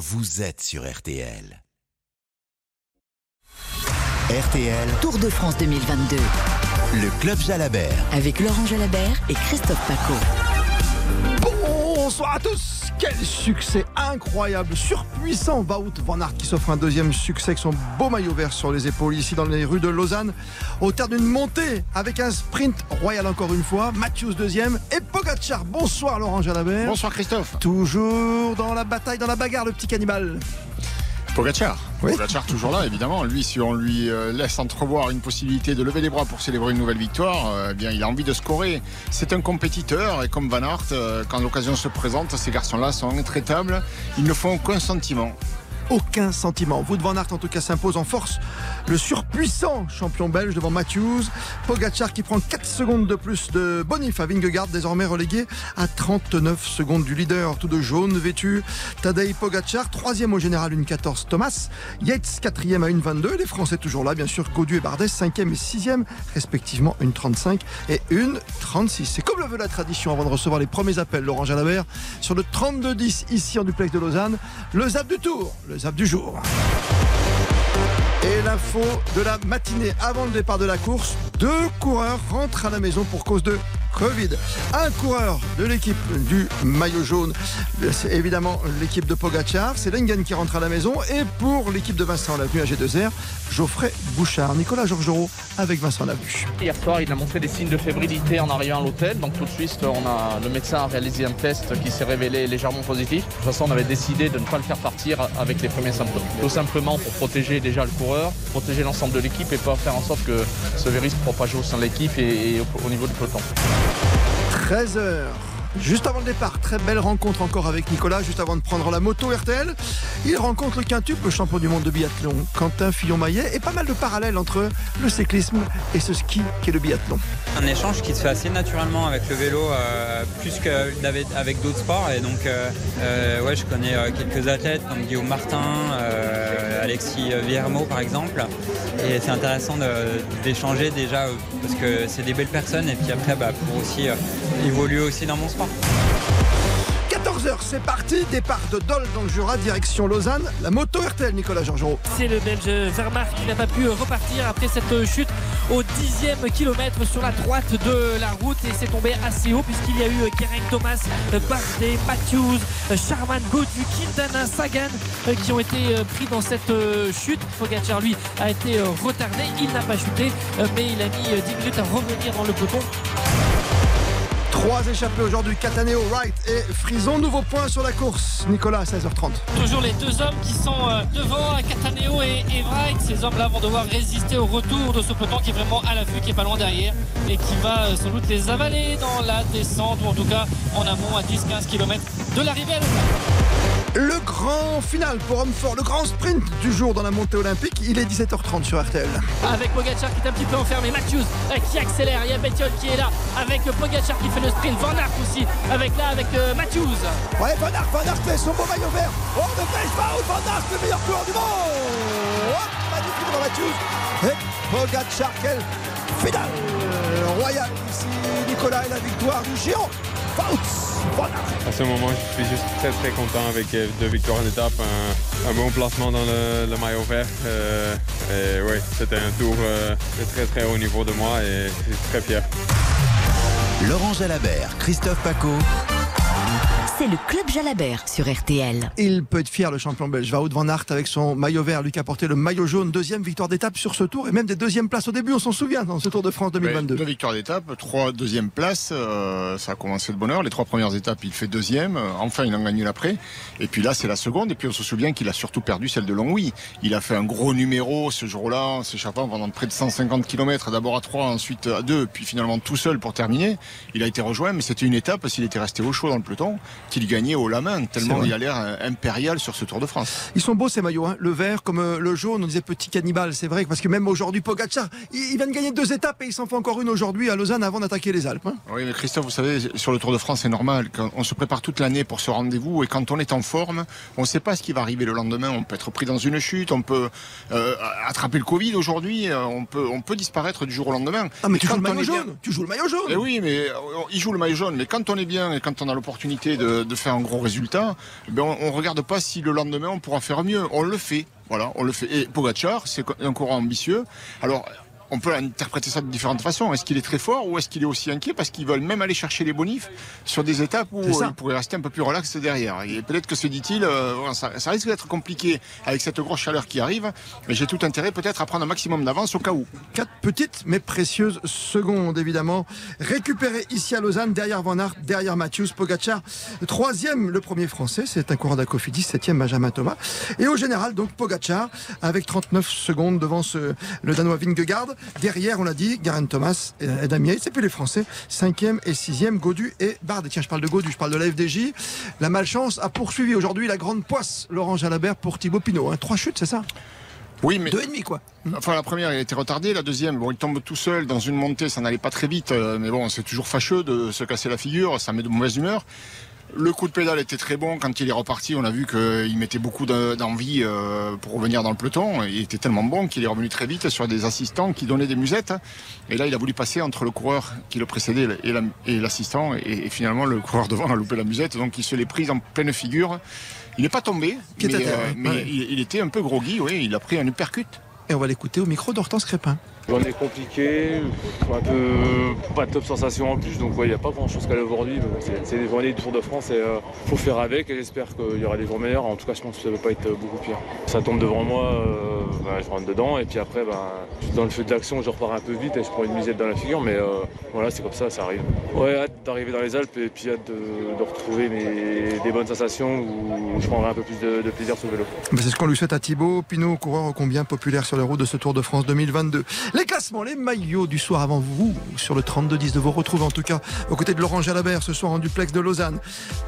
vous êtes sur RTL. RTL, Tour de France 2022 le Club Jalabert. avec Laurent Jalabert et Christophe Paco. Bonsoir à tous Quel succès incroyable, surpuissant Wout Van Aert qui s'offre un deuxième succès avec son beau maillot vert sur les épaules ici dans les rues de Lausanne au terme d'une montée avec un sprint royal encore une fois, Matthews deuxième et Pogacar. Bonsoir Laurent Jalabert. Bonsoir Christophe. Toujours dans la bataille, dans la bagarre, le petit cannibale. Pogacar. Oui. Pogacar toujours là, évidemment. Lui, si on lui euh, laisse entrevoir une possibilité de lever les bras pour célébrer une nouvelle victoire, euh, eh bien, il a envie de scorer. C'est un compétiteur et comme Van Aert, euh, quand l'occasion se présente, ces garçons-là sont intraitables. Ils ne font aucun sentiment. Aucun sentiment. Wout Van Aert en tout cas s'impose en force. Le surpuissant champion belge devant Matthews. Pogacar qui prend 4 secondes de plus de Bonif à désormais relégué à 39 secondes du leader, tout de jaune vêtu. Tadej Pogacar, troisième au général, une 14 Thomas. Yates, quatrième à une 22. Les Français toujours là, bien sûr. Gaudu et Bardet, cinquième et sixième, respectivement une 35 et une 36. C'est comme le veut la tradition avant de recevoir les premiers appels, Laurent Jalabert, sur le 32-10 ici en duplex de Lausanne. Le zap du tour, du jour. Et l'info de la matinée avant le départ de la course, deux coureurs rentrent à la maison pour cause de Covid. Un coureur de l'équipe du maillot jaune, c'est évidemment l'équipe de Pogachar, c'est Lengen qui rentre à la maison. Et pour l'équipe de Vincent Lavenu à G2R, Geoffrey Bouchard, Nicolas Georgerot avec Vincent Lavenu. Hier soir, il a montré des signes de fébrilité en arrivant à l'hôtel. Donc tout de suite, le médecin a réalisé un test qui s'est révélé légèrement positif. De toute façon, on avait décidé de ne pas le faire partir avec les premiers symptômes. Tout simplement pour protéger déjà le coureur, protéger l'ensemble de l'équipe et pas faire en sorte que ce virus se propage au sein de l'équipe et, et au, au niveau du peloton. 13h. Juste avant le départ, très belle rencontre encore avec Nicolas, juste avant de prendre la moto RTL. Il rencontre le quintuple champion du monde de biathlon, Quentin Fillon-Maillet, et pas mal de parallèles entre le cyclisme et ce ski qui est le biathlon. un échange qui se fait assez naturellement avec le vélo, euh, plus qu'avec avec d'autres sports. Et donc, euh, euh, ouais, je connais quelques athlètes comme Guillaume Martin, Alexis Viermo par exemple. Et c'est intéressant d'échanger déjà euh, parce que c'est des belles personnes et puis après bah, pour aussi euh, évoluer aussi dans mon sport. 14h, c'est parti, départ de Dole dans le Jura, direction Lausanne. La moto RTL, Nicolas Georgerot. C'est le Belge Vermaer qui n'a pas pu repartir après cette chute au dixième kilomètre sur la droite de la route et c'est tombé assez haut puisqu'il y a eu Keren Thomas, Bardet, Matthews, Charman, Godu, Quintana, Sagan qui ont été pris dans cette chute. Pogacar lui a été retardé, il n'a pas chuté mais il a mis euh, 10 minutes à revenir dans le peloton. Trois échappés aujourd'hui, Cataneo, Wright et Frison. Nouveau point sur la course, Nicolas, à 16h30. Toujours les deux hommes qui sont euh, devant, Cataneo et Evright. Ces hommes-là vont devoir résister au retour de ce peloton qui est vraiment à l'affût, qui est pas loin derrière et qui va euh, sans doute les avaler dans la descente ou en tout cas en amont à 10-15 km de l'arrivée à. Le grand final pour homme fort, le grand sprint du jour dans la montée olympique. Il est 17h30 sur RTL. Avec Pogacar qui est un petit peu enfermé, Matthews euh, qui accélère, il y a Bettiol qui est là avec euh, Pogacar qui fait le sprint, Van Aert aussi avec là avec euh, Matthews. Ouais, Van Aert, Van Aert fait son beau maillot vert. Oh, ne pêche pas, oh, Van Aert, le meilleur coureur du monde. Oh, magnifique Matthews. Et Pogacar, quel finale royal ici. Nicolas et la victoire du géant. À ce moment, je suis juste très très content avec euh, deux victoires en étape, un, un bon placement dans le, le maillot vert. Euh, et oui, c'était un tour euh, de très très haut niveau de moi et je suis très fier. Laurent Jalabert, Christophe Paco. C'est le Club Jalabert sur RTL. Il peut être fier, le champion belge Wout Van Aert, avec son maillot vert, lui qui a porté le maillot jaune, deuxième victoire d'étape sur ce tour, et même des deuxièmes places au début, on s'en souvient, dans ce Tour de France Ouais, 2022. deux victoires d'étape, trois deuxième places. euh, ça a commencé de bonheur. Les trois premières étapes, il fait deuxième. Euh, Enfin, il en gagne l'après. Et puis là, c'est la seconde. Et puis on se souvient qu'il a surtout perdu celle de Longwy. Il a fait un gros numéro ce jour-là, en s'échappant pendant près de 150 km. D'abord à trois, ensuite à deux, puis finalement tout seul pour terminer. Il a été rejoint, mais c'était une étape s'il était resté au chaud dans le peloton, qu'il gagnait haut la main, tellement il a l'air euh, impérial sur ce Tour de France. Ils sont beaux ces maillots, hein. le vert comme euh, le jaune, on disait petit cannibale, c'est vrai, parce que même aujourd'hui, Pogacar, il, vient de gagner deux étapes et il s'en fait encore une aujourd'hui à Lausanne avant d'attaquer les Alpes. hein. Oui, mais Christophe, vous savez, sur le Tour de France, c'est normal. On se prépare toute l'année pour ce rendez-vous et quand on est en forme, on ne sait pas ce qui va arriver le lendemain. On peut être pris dans une chute, on peut euh, attraper le Covid aujourd'hui, on peut, on peut disparaître du jour au lendemain. Ah mais Et tu joues le maillot bien- jaune, tu joues le maillot jaune. Eh oui, mais il joue le maillot jaune. Mais quand on est bien et quand on a l'opportunité de, de, faire un gros résultat, ben on, on regarde pas si le lendemain on pourra faire mieux. On le fait. Voilà, on le fait. Et Pogacar, c'est un courant ambitieux. Alors, on peut interpréter ça de différentes façons. Est-ce qu'il est très fort ou est-ce qu'il est aussi inquiet parce qu'ils veulent même aller chercher les bonifs sur des étapes où il pourrait rester un peu plus relax derrière. Et peut-être que se dit-il, euh, ça, ça risque d'être compliqué avec cette grosse chaleur qui arrive, mais j'ai tout intérêt peut-être à prendre un maximum d'avance au cas où. Quatre petites mais précieuses secondes, évidemment. Récupéré ici à Lausanne, derrière Van Aert, derrière Matthews, Pogacar. Troisième, le premier français, c'est un coureur d'Acofidis. Septième, Benjamin Thomas. Et au général, donc, Pogacar, avec 39 secondes devant ce, le Danois Vingegaard. Derrière, on l'a dit, Garen Thomas et Adam Yates. Et puis les Français, cinquième et sixième, Godu et Bardet. Tiens, je parle de Godu, je parle de la FDJ. La malchance a poursuivi aujourd'hui la grande poisse, Laurent Jalabert pour Thibaut Pinot. hein. Trois chutes, c'est ça? Oui, mais Deux et demi, quoi. Enfin, la première, il a été retardée. La deuxième, bon, il tombe tout seul dans une montée, ça n'allait pas très vite. euh, Mais bon, c'est toujours fâcheux de se casser la figure, ça met de mauvaise humeur. Le coup de pédale était très bon. Quand il est reparti, on a vu qu'il mettait beaucoup de- d'envie euh, pour revenir dans le peloton. Il était tellement bon qu'il est revenu très vite sur des assistants qui donnaient des musettes. Et là, il a voulu passer entre le coureur qui le précédait et la- et l'assistant. Et, finalement, le coureur devant a loupé la musette. Donc, il se l'est prise en pleine figure. Il n'est pas tombé, mais, terre, euh, ouais. mais Ouais. il, il était un peu groggy. Oui, il a pris un uppercut. Et on va l'écouter au micro d'Hortense Crépin. Journée compliquée, un pas de top sensation en plus, donc il n'y a pas grand chose qu'à aller aujourd'hui. mais bon, C'est des journées du Tour de France et il faut faire avec et j'espère qu'il y aura des jours meilleurs. En tout cas, je pense que ça ne va pas être euh, beaucoup pire. Ça tombe devant moi, euh, bah, je rentre dedans et puis après, bah, dans le feu de l'action, je repars un peu vite et je prends une misette dans la figure, mais euh, voilà, c'est comme ça, ça arrive. Ouais, hâte d'arriver dans les Alpes et puis hâte de, retrouver des bonnes sensations où je prendrai un peu plus de, plaisir sur le vélo. Ben, c'est ce qu'on lui souhaite à Thibaut Pinot, coureur combien populaire sur les routes de ce Tour de France 2022. Les classements, les maillots du soir avant vous, sur le 32-10 de vous retrouver en tout cas aux côtés de Laurent Jalabert ce soir en duplex de Lausanne.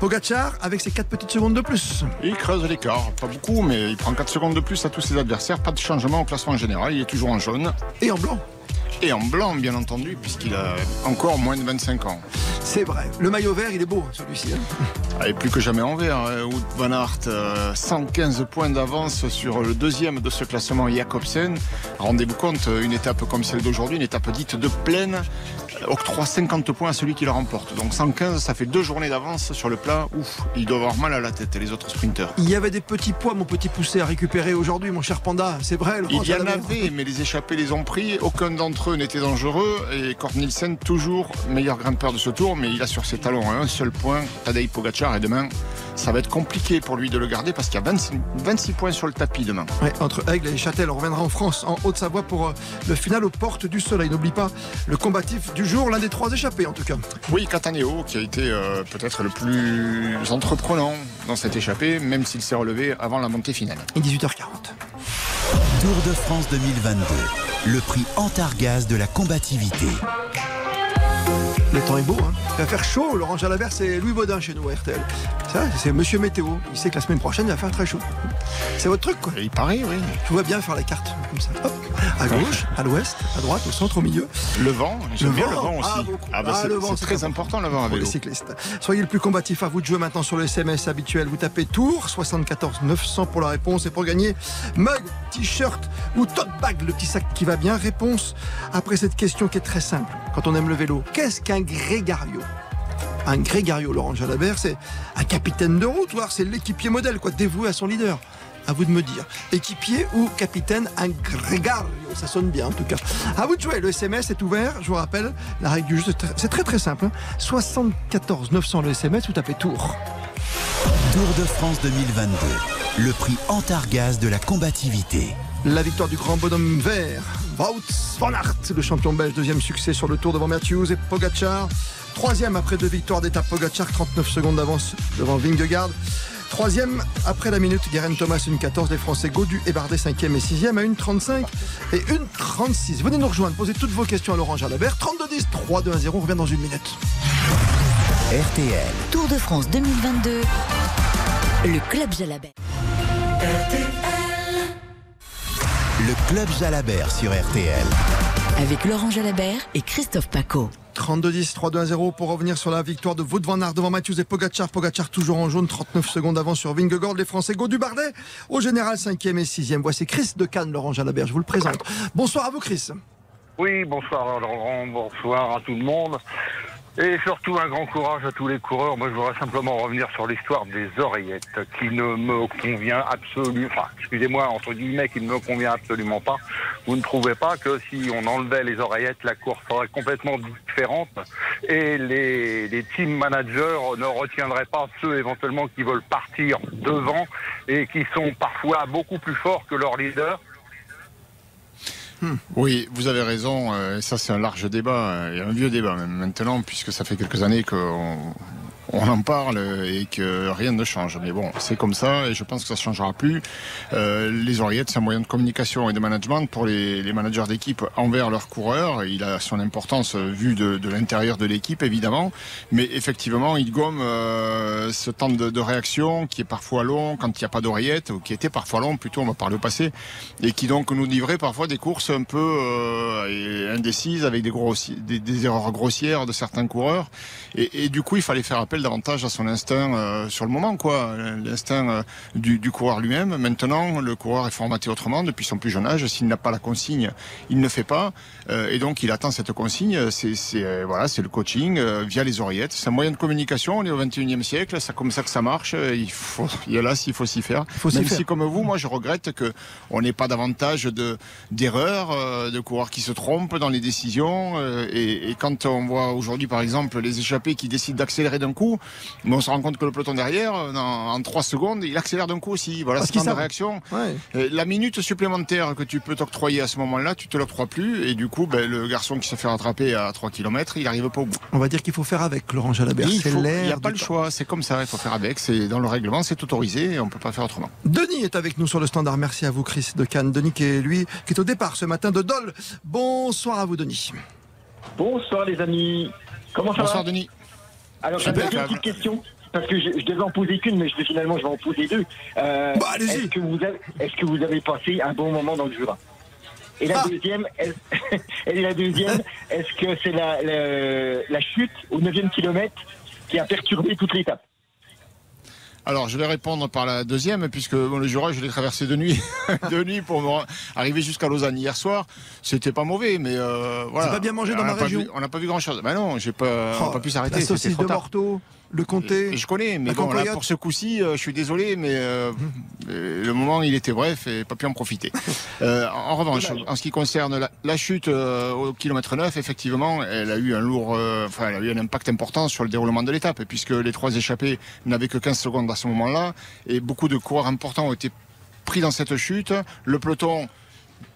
Pogacar avec ses 4 petites secondes de plus. Il creuse l'écart, pas beaucoup, mais il prend 4 secondes de plus à tous ses adversaires. Pas de changement au classement général, il est toujours en jaune. Et en blanc. Et en blanc, bien entendu, puisqu'il a encore moins de 25 ans. C'est vrai. Le maillot vert, il est beau celui-ci. hein. Ah, Et plus que jamais en vert, hein. Wout van Aert, euh, 115 points d'avance sur le deuxième de ce classement, Jacobsen. Rendez-vous compte, une étape comme celle d'aujourd'hui, une étape dite de plaine, euh, octroie 50 points à celui qui la remporte. Donc 115, ça fait deux journées d'avance sur le plat. Ouf, il doit avoir mal à la tête, les autres sprinteurs. Il y avait des petits pois, mon petit poussé, à récupérer aujourd'hui, mon cher panda. C'est vrai, Laurent Il y en avait, mais les échappés les ont pris. Aucun d'entre eux n'était dangereux. Et Kort Nielsen, toujours meilleur grimpeur de ce tour, mais il a sur ses talons un seul point, Tadej Pogacar. Et demain, ça va être compliqué pour lui de le garder parce qu'il y a 26, 26 points sur le tapis demain. Ouais, entre Aigle et Châtel, on reviendra en France, en Haute-Savoie pour euh, le final aux portes du soleil. N'oublie pas le combatif du jour, l'un des trois échappés en tout cas. Oui, Cataneo, qui a été euh, peut-être le plus entreprenant dans cette échappée, même s'il s'est relevé avant la montée finale. Et 18h40. Tour de France 2022. Le prix Antargaz de la combativité. Le temps est beau, hein. Il va faire chaud. Laurent Jalabert, c'est Louis Baudin chez nous à RTL. Ça, c'est monsieur météo. Il sait que la semaine prochaine, il va faire très chaud. C'est votre truc, quoi. Il paraît, oui. Je vois bien faire la carte comme ça. Hop. À gauche, à l'ouest, à droite, au centre, au milieu. Le vent, j'aime Le bien vent. le vent aussi. Ah. Ah, bah, Ah, c'est le vent, c'est c'est très important le vent pour les cyclistes. Soyez le plus combatif à vous de jouer maintenant sur le SMS habituel. Vous tapez Tour 74 900 pour la réponse et pour gagner mug, t-shirt ou tote bag, le petit sac qui va bien. Réponse après cette question qui est très simple. Quand on aime le vélo, qu'est-ce qu'un grégario un grégario, Laurent Jalabert, c'est un capitaine de route, c'est l'équipier modèle, quoi, dévoué à son leader. À vous de me dire. Équipier ou capitaine, un grégario. Ça sonne bien en tout cas. À vous de jouer. Le SMS est ouvert. Je vous rappelle, la règle du jeu, c'est très- c'est très très simple. hein. 74 900 le SMS, vous tapez tour. Tour de France 2022. Le prix Antargaz de la combativité. La victoire du grand bonhomme vert, Wout van Aert, le champion belge, deuxième succès sur le tour devant Matthews et Pogacar. Troisième après deux victoires d'étape Pogacar, 39 secondes d'avance devant Vingegaard. Troisième après la minute, Guerin Thomas, une 14, les Français Godu et Bardet, cinquième et sixième à une 35 et une 36. Venez nous rejoindre, posez toutes vos questions à Laurent Jalabert. 32-10, 3-2-1-0, on revient dans une minute. RTL. Tour de France 2022. Le Club Jalabert. Le Club Jalabert sur RTL. Avec Laurent Jalabert et Christophe Paco. 32-10, 3-2-1-0 pour revenir sur la victoire de Wout van Aert devant Matthews et Pogacar. Pogacar toujours en jaune, 39 secondes avant sur Vingegaard. Les Français Godu Bardet au général 5e et 6e. Voici Chris de Cannes, Laurent Jalabert, je vous le présente. Bonsoir à vous Chris. Oui, bonsoir Laurent, bonsoir à tout le monde. Et surtout un grand courage à tous les coureurs. Moi, je voudrais simplement revenir sur l'histoire des oreillettes, qui ne me convient absolument, enfin, excusez-moi, entre guillemets, qui ne me convient absolument pas. Vous ne trouvez pas que si on enlevait les oreillettes, la course serait complètement différente et les, les team managers ne retiendraient pas ceux éventuellement qui veulent partir devant et qui sont parfois beaucoup plus forts que leurs leaders Oui, vous avez raison. euh, ça, c'est un large débat, euh, et un vieux débat même maintenant, puisque ça fait quelques années qu'on on en parle et que rien ne change. Mais bon, c'est comme ça, et je pense que ça ne changera plus. Euh, les oreillettes, c'est un moyen de communication et de management pour les, managers d'équipe envers leurs coureurs. Il a son importance euh, vu de, l'intérieur de l'équipe, évidemment. Mais effectivement, il gomme euh, ce temps de, réaction qui est parfois long quand il n'y a pas d'oreillette, ou qui était parfois long, plutôt, on va parler au passé, et qui donc nous livrait parfois des courses un peu indécises, avec des, erreurs grossières de certains coureurs. Et du coup, il fallait faire appel davantage à son instinct euh, sur le moment, quoi, l'instinct euh, du, du coureur lui-même. Maintenant, le coureur est formaté autrement depuis son plus jeune âge. S'il n'a pas la consigne, il ne fait pas, Euh, et donc il attend cette consigne. C'est voilà, c'est le coaching via les oreillettes. C'est un moyen de communication. On est au 21e siècle, c'est comme ça que ça marche. Il faut, il y a là s'il faut s'y faire. faut Même faire. si, comme vous, moi, je regrette que on n'ait pas davantage de d'erreurs, de coureurs qui se trompent dans les décisions. et, et quand on voit aujourd'hui, par exemple, les échappés qui décident d'accélérer d'un coup, mais on se rend compte que le peloton derrière, euh, en, en trois secondes, il accélère d'un coup aussi. Voilà, Parce ce qu'ils temps de savent. réaction. Ouais. Euh, La minute supplémentaire que tu peux t'octroyer à ce moment-là, tu te l'octroies plus. Et du coup, ben, le garçon qui se fait rattraper à 3 km, il n'arrive pas au bout. On va dire qu'il faut faire avec Laurent Jalabert. Il C'est faut- il n'y a pas le temps. choix, c'est comme ça, il faut faire avec. C'est dans le règlement, c'est autorisé et on peut pas faire autrement. Denis est avec nous sur le standard. Merci à vous, Chris de Cannes. Denis qui est lui, qui est au départ ce matin de Dole. Bonsoir à vous, Denis. Bonsoir les amis. Comment ça Bonsoir va? Denis. Alors j'avais deux Impeccable. petites questions. Parce que je, je devais en poser qu'une, mais je, finalement je vais en poser deux. Euh, Bah. Est-ce que, vous avez, est-ce que vous avez passé un bon moment dans le Jura? Et la Ah. deuxième, est et la deuxième, est-ce que c'est la, la, la chute au 9e kilomètre qui a perturbé toute l'étape? Alors, je vais répondre par la deuxième, puisque bon, le Jura, je l'ai traversé de nuit, de nuit pour me arriver jusqu'à Lausanne hier soir. C'était pas mauvais, mais euh, voilà. pas bien mangé dans On ma région vu- On n'a pas vu grand-chose. Ben non, j'ai pas, on n'a Oh, pas pu s'arrêter. La saucisse trop de tard. Morteau, le comté. Et je connais, mais bon, là, pour ce coup-ci, euh, je suis désolé, mais euh, le moment, il était bref et pas pu en profiter. Euh, en revanche, en ce qui concerne la, la chute euh, au kilomètre 9, effectivement, elle a eu un lourd, enfin, elle a eu un impact important sur le déroulement de l'étape, puisque les trois échappés n'avaient que 15 secondes à ce moment-là, et beaucoup de coureurs importants ont été pris dans cette chute. Le peloton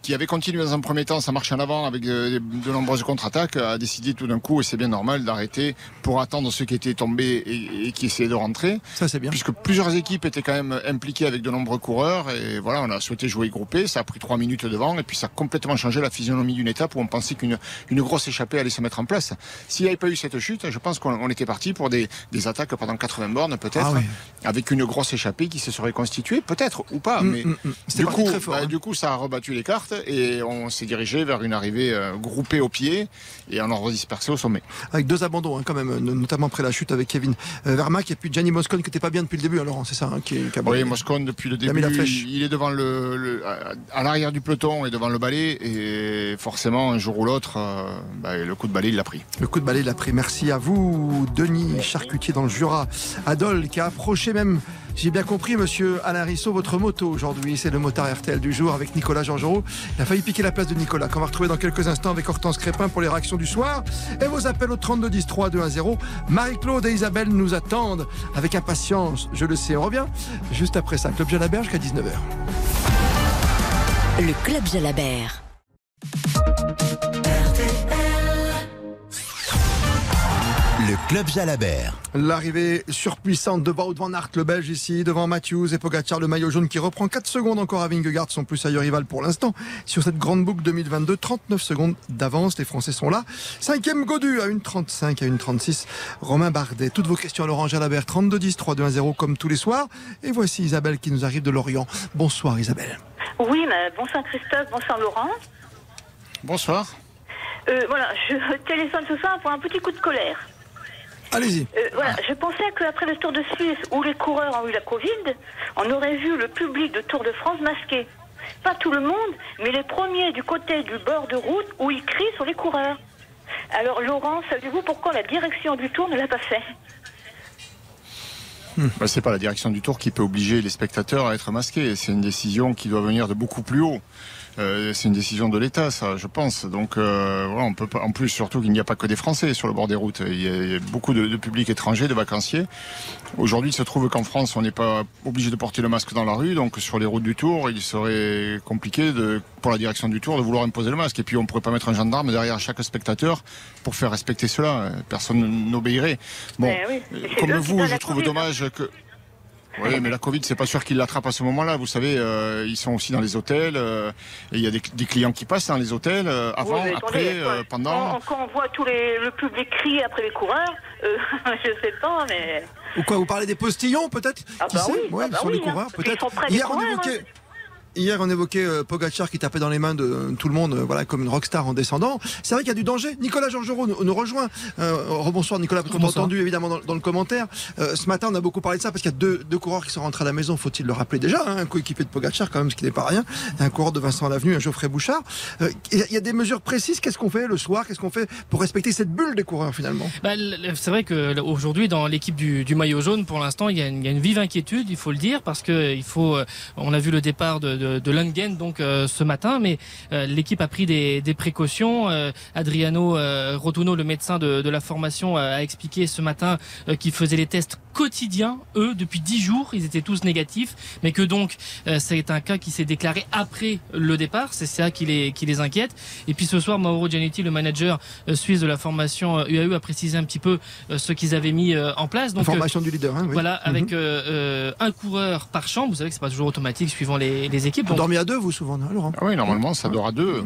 qui avait continué dans un premier temps sa marche en avant avec de, de nombreuses contre-attaques, a décidé tout d'un coup, et c'est bien normal, d'arrêter pour attendre ceux qui étaient tombés et, et qui essayaient de rentrer. Ça, c'est bien. Puisque plusieurs équipes étaient quand même impliquées avec de nombreux coureurs, et voilà, on a souhaité jouer groupé, ça a pris trois minutes devant, et puis ça a complètement changé la physionomie d'une étape où on pensait qu'une une grosse échappée allait se mettre en place. S'il n'y avait pas eu cette chute, je pense qu'on on était parti pour des, des attaques pendant 80 bornes, peut-être, Ah oui. avec une grosse échappée qui se serait constituée, peut-être, ou pas, Mm, mais mm, mm. C'était du coup, très fort, bah, hein. du coup, ça a rebattu les cartes et on s'est dirigé vers une arrivée euh, groupée au pied et on en dispersé au sommet. Avec deux abandons, hein, quand même, no- notamment après la chute avec Kevin euh, Vermaak et puis Gianni Moscone qui n'était pas bien depuis le début, hein, Laurent, c'est ça, hein, qui, qui a Oui, Moscone, depuis le Il début, la flèche. il est devant le, le- à l'arrière du peloton et devant le balai et forcément, un jour ou l'autre, euh, bah, le coup de balai, il l'a pris. Le coup de balai l'a pris. Merci à vous, Denis Charcutier dans le Jura. Adol qui a approché même, j'ai bien compris, monsieur Alain Rissot, votre moto aujourd'hui. C'est le motard RTL du jour avec Nicolas Georgerot. Il a failli piquer la place de Nicolas, qu'on va retrouver dans quelques instants avec Hortense Crépin pour les réactions du soir. Et vos appels au 32 10 3 2 1 0. Marie-Claude et Isabelle nous attendent avec impatience. Je le sais, on revient juste après ça. Club Jalabert jusqu'à 19h. Le Club Jalabert. Club Jalabert. L'arrivée surpuissante de Wout van Aert, le Belge ici, devant Matthews et Pogacar, le maillot jaune qui reprend 4 secondes encore à Vingegaard, son plus sérieux rival pour l'instant. Sur cette grande boucle 2022, 39 secondes d'avance, les Français sont là. Cinquième Godu à 1,35 à 1,36. Romain Bardet, toutes vos questions à Laurent Jalabert, 32 10 3 2 1 0 comme tous les soirs. Et voici Isabelle qui nous arrive de Lorient. Bonsoir Isabelle. Oui, mais bonsoir Christophe, bonsoir Laurent. Bonsoir. Euh, voilà, je téléphone ce soir pour un petit coup de colère. Allez-y. Euh, voilà, je pensais qu'après le Tour de Suisse, où les coureurs ont eu la Covid, on aurait vu le public de Tour de France masqué. Pas tout le monde, mais les premiers du côté du bord de route où ils crient sur les coureurs. Alors Laurent, savez-vous pourquoi la direction du tour ne l'a pas fait? Bah, c'est pas la direction du tour qui peut obliger les spectateurs à être masqués. C'est une décision qui doit venir de beaucoup plus haut. Euh, c'est une décision de l'État, ça, je pense. Donc, euh, voilà, on peut pas. En plus, surtout qu'il n'y a pas que des Français sur le bord des routes. Il y a, il y a beaucoup de, de publics étrangers, de vacanciers. Aujourd'hui, il se trouve qu'en France, on n'est pas obligé de porter le masque dans la rue. Donc, sur les routes du Tour, il serait compliqué de, pour la direction du Tour de vouloir imposer le masque. Et puis, on pourrait pas mettre un gendarme derrière chaque spectateur pour faire respecter cela. Personne n'obéirait. Bon, oui, c'est comme vous, je trouve hein. dommage que. Oui, mais la Covid, c'est pas sûr qu'ils l'attrapent à ce moment-là. Vous savez, euh, ils sont aussi dans les hôtels. euh, et il y a des, des clients qui passent dans les hôtels euh, avant, Oui, après, euh, pendant. Quand, quand on voit tout les, le public crier après les coureurs, euh, je sais pas, mais. Ou quoi, vous parlez des postillons peut-être Ah Qui bah sait oui, Ouais, ah bah sur oui, les hein, coureurs qu'ils peut-être. sont près des Hier on évoquait. hein. Hier, on évoquait euh, Pogacar qui tapait dans les mains de tout le monde, euh, voilà, comme une rockstar en descendant. C'est vrai qu'il y a du danger. Nicolas Georgerot nous, nous rejoint. Euh, rebonsoir Nicolas, Bonsoir. entendu évidemment dans, dans le commentaire. Euh, ce matin, on a beaucoup parlé de ça parce qu'il y a deux, deux coureurs qui sont rentrés à la maison, faut-il le rappeler déjà. hein, un coéquipier de Pogacar, quand même, ce qui n'est pas rien. Un coureur de Vincent Lavenue, un Geoffrey Bouchard. Euh, Il y a- il y a des mesures précises. Qu'est-ce qu'on fait le soir? Qu'est-ce qu'on fait pour respecter cette bulle des coureurs finalement? Bah, c'est vrai que l- aujourd'hui dans l'équipe du, du maillot jaune, pour l'instant, il y, a une- il y a une vive inquiétude, il faut le dire, parce que il faut. euh, On a vu le départ de, de, de Lundgren donc euh, ce matin, mais euh, l'équipe a pris des, précautions. Euh, Adriano Rotuno, le médecin de, de la formation, a expliqué ce matin qu'ils faisaient les tests quotidiens, eux, depuis 10 jours, ils étaient tous négatifs, mais que donc euh, c'est un cas qui s'est déclaré après le départ, c'est ça qui les, qui les inquiète. Et puis ce soir, Mauro Gianetti, le manager euh, suisse de la formation euh, UAE, a précisé un petit peu euh, ce qu'ils avaient mis euh, en place. La Donc, euh, formation du leader. Hein, oui. voilà, Mhm. avec euh, euh, un coureur par chambre. Vous savez que c'est pas toujours automatique suivant les, les équipes. Vous Donc, dormez à deux, vous souvent, Laurent Ah oui, normalement, ça dort à deux.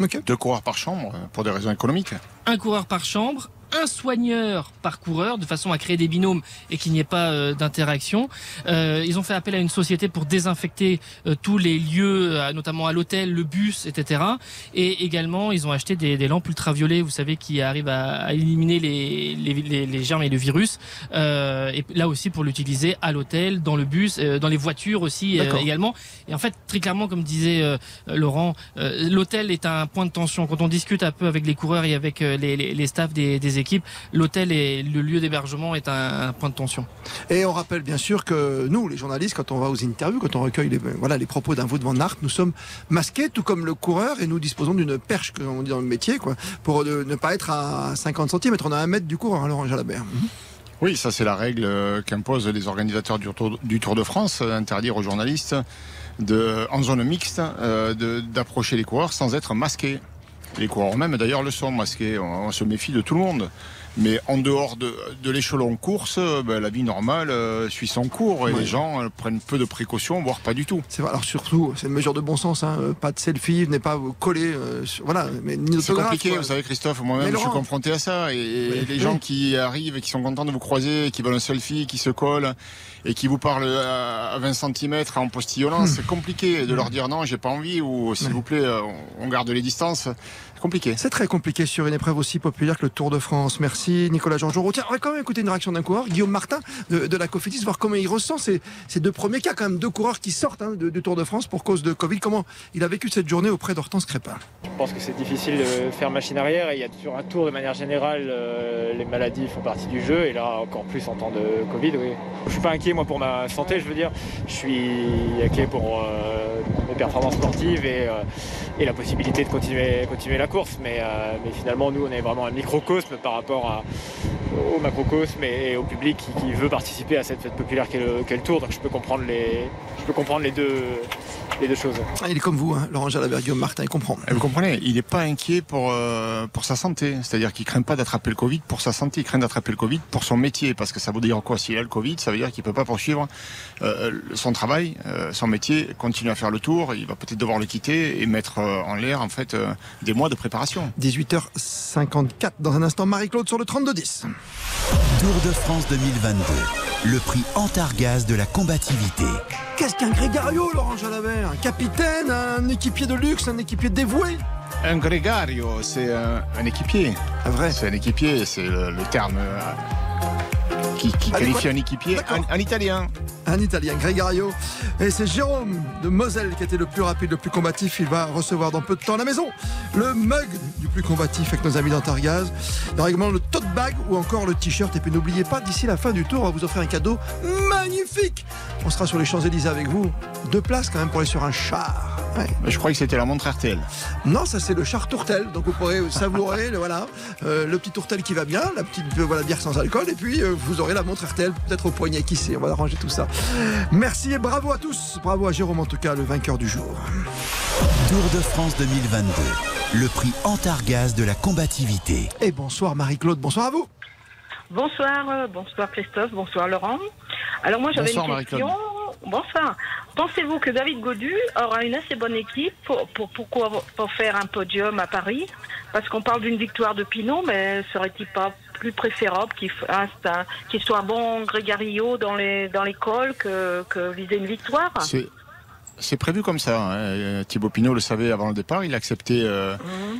Ok. Deux coureurs par chambre, euh, pour des raisons économiques. un coureur par chambre, un soigneur par coureur, de façon à créer des binômes et qu'il n'y ait pas euh, d'interaction. Euh, ils ont fait appel à une société pour désinfecter euh, tous les lieux, euh, notamment à l'hôtel, le bus, etc. Et également, ils ont acheté des, des lampes ultraviolets, vous savez, qui arrivent à, à éliminer les, les, les- les germes et le virus. Euh, et là aussi, pour l'utiliser à l'hôtel, dans le bus, euh, dans les voitures aussi également. Et en fait, très clairement, comme disait Laurent, l'hôtel est un point de tension. Quand on discute un peu avec les coureurs et avec les, les, les staffs des, des équipes, l'hôtel et le lieu d'hébergement est un, un point de tension. Et on rappelle bien sûr que nous, les journalistes, quand on va aux interviews, quand on recueille les, voilà, les propos d'un Wout van Aert, nous sommes masqués, tout comme le coureur, et nous disposons d'une perche, comme on dit dans le métier, quoi, pour euh, ne pas être à 50 cm. On a un mètre du coureur, hein, Laurent Jalabert. Oui, ça c'est la règle euh, qu'imposent les organisateurs du Tour, du Tour de France, euh, interdire aux journalistes de, en zone mixte euh, de- d'approcher les coureurs sans être masqués. Les coureurs même d'ailleurs le sont masqués, on, on se méfie de tout le monde. Mais en dehors de, de l'échelon course, euh, ben, la vie normale euh, suit son cours et les gens euh, prennent peu de précautions, voire pas du tout. C'est vrai. Alors surtout, c'est une mesure de bon sens, hein, euh, pas de selfie, venez pas vous coller, voilà, mais C'est compliqué, quoi. vous savez Christophe, moi-même je suis confronté à ça. Et, Oui. les gens qui arrivent et qui sont contents de vous croiser, qui veulent un selfie, qui se collent et qui vous parlent à à 20 cm en postillonnant, c'est compliqué de leur dire non, j'ai pas envie ou s'il vous plaît, on garde les distances. C'est compliqué. C'est très compliqué sur une épreuve aussi populaire que le Tour de France. Merci Nicolas Jean-Jean. Tiens, on va quand même écouter une réaction d'un coureur, Guillaume Martin de, de la Cofidis, voir comment il ressent ces, ces deux premiers cas, quand même deux coureurs qui sortent hein, de- du Tour de France pour cause de Covid. Comment il a vécu cette journée auprès d'Hortense Crépin? Je pense que c'est difficile de faire machine arrière et il y a sur un tour de manière générale euh, les maladies font partie du jeu et là encore plus en temps de Covid oui. Je suis pas inquiet moi pour ma santé je veux dire. Je suis inquiet pour euh, mes performances sportives et, euh, et la possibilité de continuer, continuer la course mais, euh, mais finalement nous on est vraiment un microcosme par rapport au macrocosme et, au public qui, veut participer à cette fête populaire qu'est le, le tour. Donc je peux comprendre les, je peux comprendre les deux, les deux choses. Ah, Il est comme vous, hein, Laurent Jalabert, Guillaume Martin, il comprend. Et Vous comprenez, il n'est pas inquiet pour, euh, pour sa santé. C'est-à-dire qu'il craint pas d'attraper le Covid pour sa santé, il craint d'attraper le Covid pour son métier. Parce que ça veut dire quoi? S'il a le Covid, ça veut dire qu'il peut pas poursuivre euh, son travail, euh, son métier, continuer à faire le tour. Il va peut-être devoir le quitter et mettre euh, en l'air en fait euh, des mois de préparation. 18h54 dans un instant, Marie-Claude sur le 32-10. Tour de France 2022. Le prix Antargaz de la combativité. Qu'est-ce qu'un Grégario, Laurent Jalabert Un capitaine, un équipier de luxe, un équipier dévoué Un grégario, c'est un, un équipier. Un vrai C'est un équipier, c'est le, le terme euh, qui, qualifie quoi un équipier, un, un Italien. Un Italien, Gregario. Et c'est Jérôme de Moselle qui était le plus rapide, le plus combatif. Il va recevoir dans peu de temps à la maison le mug du plus combatif avec nos amis d'Antargaz. Il y aura également le tote bag ou encore le t-shirt. Et puis n'oubliez pas, d'ici la fin du tour, on va vous offrir un cadeau magnifique. On sera sur les Champs-Élysées avec vous. Deux places quand même pour aller sur un char. Ouais. Je crois que c'était la montre RTL. Non, ça c'est le char tourtel. Donc vous pourrez savourer le, voilà, euh, le petit tourtel qui va bien, la petite euh, voilà, bière sans alcool. Et puis euh, vous aurez la montre RTL peut-être au poignet. Qui sait On va arranger tout ça. Merci et bravo à tous. Bravo à Jérôme en tout cas, le vainqueur du jour. Tour de France 2022. Le prix Antargaz de la combativité. Et bonsoir Marie-Claude, bonsoir à vous. Bonsoir, euh, bonsoir Christophe, bonsoir Laurent. Alors moi j'avais une question. Bonsoir. Pensez-vous que David Godu aura une assez bonne équipe pour, pour, pourquoi- pour faire un podium à Paris? Parce qu'on parle d'une victoire de Pinot, mais serait-il pas plus préférable qu'il soit bon Grégario dans dans l'école que, que viser une victoire? C'est- prévu comme ça. hein. Euh, Thibaut Pinot le savait avant le départ. Il a accepté, euh,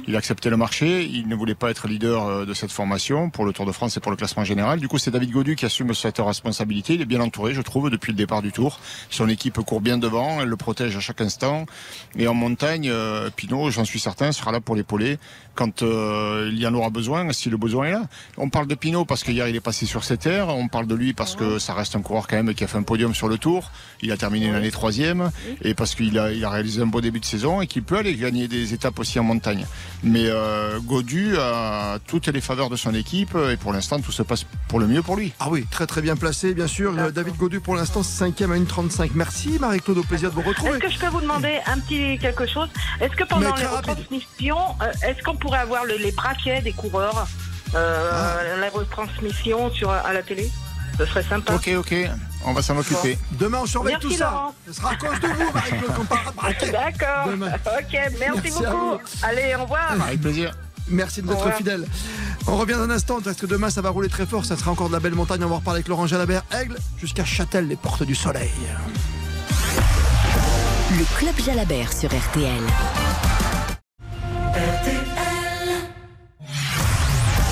il a accepté le marché. Il ne voulait pas être leader euh, de cette formation pour le Tour de France et pour le classement général. Du coup, c'est David Godu qui assume cette responsabilité. Il est bien entouré, je trouve, depuis le départ du Tour. Son équipe court bien devant. Elle le protège à chaque instant. Et en montagne, euh, Pinot, j'en suis certain, sera là pour l'épauler quand euh, il y en aura besoin, si le besoin est là. On parle de Pinot parce qu'hier il est passé sur cette terre. On parle de lui parce que ça reste un coureur quand même qui a fait un podium sur le Tour. Il a terminé l'année troisième et parce qu'il a, il a réalisé un beau début de saison et qu'il peut aller gagner des étapes aussi en montagne. Mais euh, Godu a toutes les faveurs de son équipe et pour l'instant tout se passe pour le mieux pour lui. Ah oui, très très bien placé, bien sûr. Euh, David Godu pour l'instant cinquième à une 35. Merci Marie-Claude, au plaisir de vous retrouver. Est-ce que je peux vous demander un petit quelque chose? Est-ce que pendant les rapide. retransmissions, euh, est-ce qu'on pourrait avoir le- les braquets des coureurs euh, Ah. La retransmission sur, à la télé? Ce serait sympa. Ok, ok, on va s'en occuper. Demain on surveille Merci, tout ça. Ce sera à cause de vous Marie-Claude qu'on. D'accord. Demain. Ok, merci, beaucoup. Allez, au revoir. Avec plaisir. Merci de revoir. fidèle. On revient dans un instant parce que demain ça va rouler très fort. Ça sera encore de la belle montagne. On va reparler avec Laurent Jalabert, Aigle, jusqu'à Châtel, les portes du soleil. Le Club Jalabert sur RTL.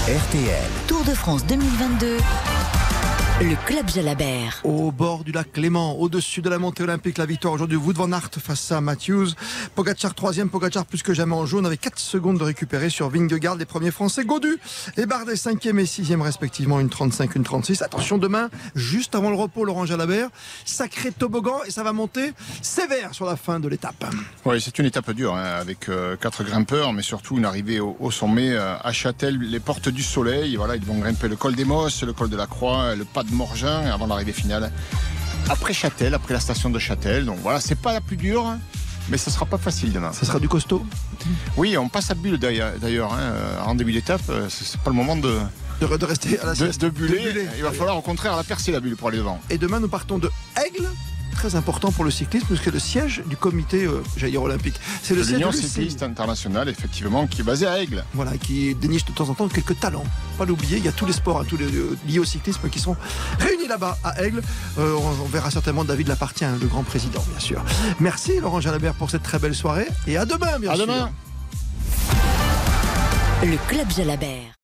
RTL. Tour de France 2022. Le Club Jalabert. Au bord du lac Clément, au-dessus de la montée olympique, la victoire aujourd'hui, Wood van Aert face à Matthews. Pogacar troisième, Pogacar plus que jamais en jaune, avec 4 secondes de récupérer sur Vingegaard, les premiers Français, Godu et Bardet cinquième et sixième respectivement, une 35, une 36. Attention demain, juste avant le repos, Laurent Jalabert, sacré toboggan et ça va monter sévère sur la fin de l'étape. Oui, c'est une étape dure, hein, avec euh, quatre grimpeurs, mais surtout une arrivée au, au sommet euh, à Châtel, les portes du soleil. Voilà, ils vont grimper le col des Mosses, le col de la Croix, le pas de Morgin avant l'arrivée finale. Après Châtel, après la station de Châtel. Donc voilà, c'est pas la plus dure, mais ce sera pas facile demain. Ça sera du costaud? Oui, on passe à bulle d'ailleurs, hein, euh, en début d'étape. euh, C'est pas le moment de, De, de rester à la de, sieste. de buller. De buller. Il va falloir au contraire la percer la bulle pour aller devant. Et demain, nous partons de Aigle. Très important pour le cyclisme, parce que le siège du comité, euh, j'allais dire olympique, c'est le De siège l'Union cycliste internationale, effectivement, qui est basée à Aigle. Voilà, qui déniche de temps en temps quelques talents. Pas l'oublier, il y a tous les sports, hein, tous les euh, liés au cyclisme qui sont réunis là-bas à Aigle. Euh, on, on verra certainement David Lapartien, le grand président, bien sûr. Merci Laurent Jalabert pour cette très belle soirée et à demain, bien À sûr. demain. Le Club Jalabert.